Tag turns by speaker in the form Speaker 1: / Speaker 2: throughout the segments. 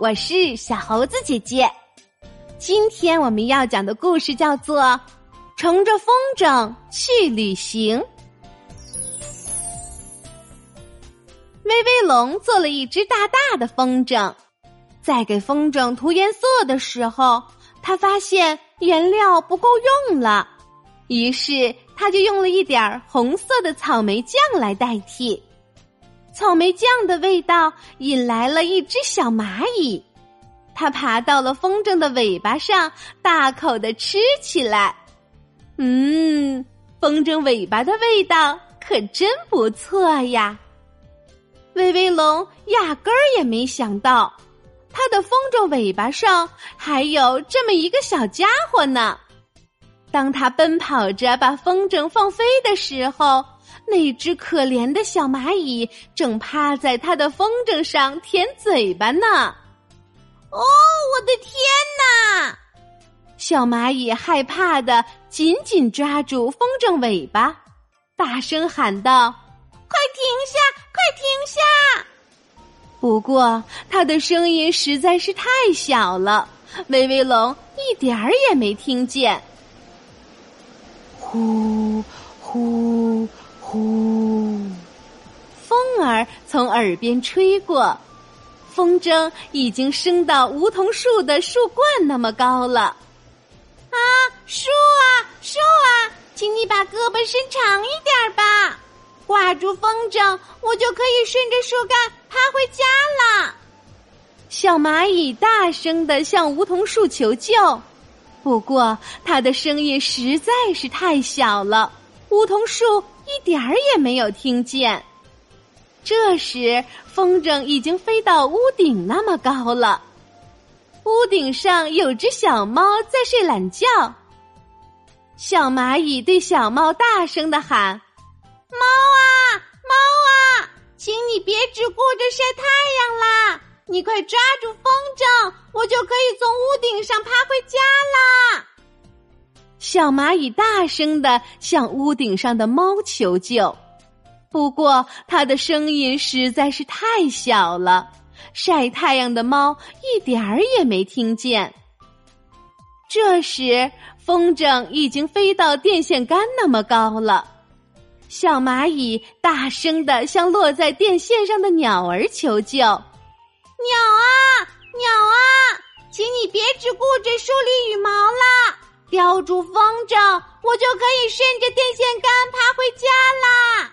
Speaker 1: 我是小猴子姐姐。今天我们要讲的故事叫做《乘着风筝去旅行》。威威龙做了一只大大的风筝，在给风筝涂颜色的时候，他发现颜料不够用了，于是他就用了一点红色的草莓酱来代替。草莓酱的味道引来了一只小蚂蚁，它爬到了风筝的尾巴上，大口的吃起来。嗯，风筝尾巴的味道可真不错呀！威威龙压根儿也没想到，它的风筝尾巴上还有这么一个小家伙呢。当他奔跑着把风筝放飞的时候。那只可怜的小蚂蚁正趴在它的风筝上舔嘴巴呢。
Speaker 2: 哦，我的天哪！
Speaker 1: 小蚂蚁害怕的紧紧抓住风筝尾巴，大声喊道：“
Speaker 2: 快停下！快停下！”
Speaker 1: 不过，它的声音实在是太小了，威威龙一点儿也没听见。呼。呼，从耳边吹过，风筝已经升到梧桐树的树冠那么高了。啊，
Speaker 2: 树啊，树啊，请你把胳膊伸长一点吧，挂住风筝，我就可以顺着树干爬回家了。
Speaker 1: 小蚂蚁大声的向梧桐树求救，不过它的声音实在是太小了，梧桐树。一点儿也没有听见。这时，风筝已经飞到屋顶那么高了。屋顶上有只小猫在睡懒觉。小蚂蚁对小猫大声的喊：“
Speaker 2: 猫啊，猫啊，请你别只顾着晒太阳啦，你快抓住风筝，我就可以从屋顶上爬回家啦。”
Speaker 1: 小蚂蚁大声的向屋顶上的猫求救，不过它的声音实在是太小了，晒太阳的猫一点儿也没听见。这时，风筝已经飞到电线杆那么高了，小蚂蚁大声的向落在电线上的鸟儿求救：“鸟
Speaker 2: 啊，鸟啊，请你别只顾着梳理羽毛啦！”叼住风筝，我就可以顺着电线杆爬回家啦。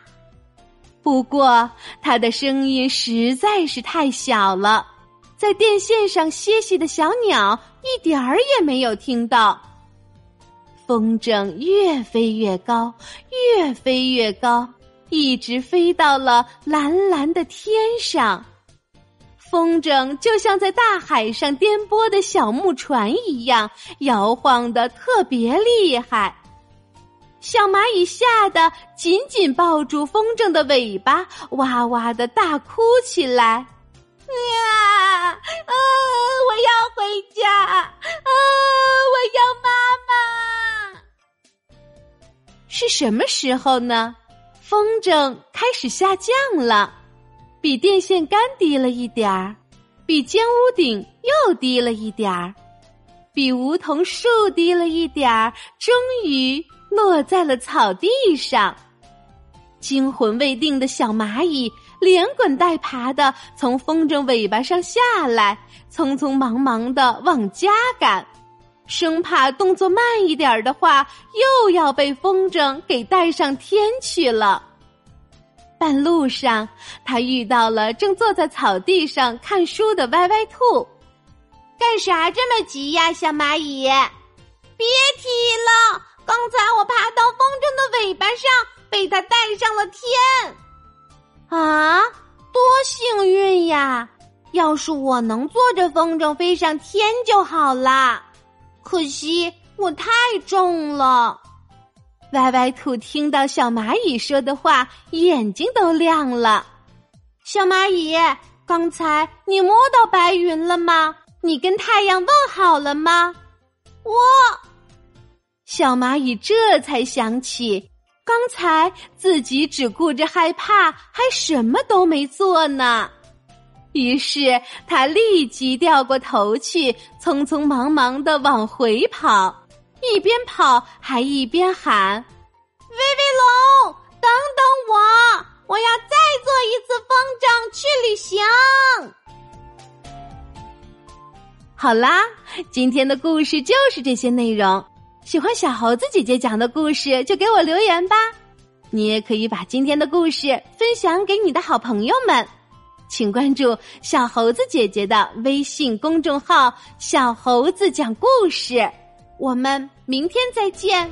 Speaker 1: 不过，它的声音实在是太小了，在电线上歇息的小鸟一点儿也没有听到。风筝越飞越高，越飞越高，一直飞到了蓝蓝的天上。风筝就像在大海上颠簸的小木船一样，摇晃的特别厉害。小蚂蚁吓得紧紧抱住风筝的尾巴，哇哇的大哭起来。
Speaker 2: 啊啊！我要回家！啊！我要妈妈！
Speaker 1: 是什么时候呢？风筝开始下降了。比电线杆低了一点儿，比尖屋顶又低了一点儿，比梧桐树低了一点儿，终于落在了草地上。惊魂未定的小蚂蚁连滚带爬的从风筝尾巴上下来，匆匆忙忙的往家赶，生怕动作慢一点的话，又要被风筝给带上天去了。半路上，他遇到了正坐在草地上看书的歪歪兔。
Speaker 2: 干啥这么急呀，小蚂蚁？别提了，刚才我爬到风筝的尾巴上，被它带上了天。
Speaker 1: 啊，多幸运呀！要是我能坐着风筝飞上天就好啦。可惜我太重了。歪歪兔听到小蚂蚁说的话，眼睛都亮了。小蚂蚁，刚才你摸到白云了吗？你跟太阳问好了吗？
Speaker 2: 我，
Speaker 1: 小蚂蚁这才想起，刚才自己只顾着害怕，还什么都没做呢。于是他立即掉过头去，匆匆忙忙的往回跑，一边跑还一边喊：“
Speaker 2: 威威龙，等等我，我要再做一次风筝去旅行。”
Speaker 1: 好啦，今天的故事就是这些内容。喜欢小猴子姐姐讲的故事，就给我留言吧。你也可以把今天的故事分享给你的好朋友们，请关注小猴子姐姐的微信公众号“小猴子讲故事”。我们明天再见。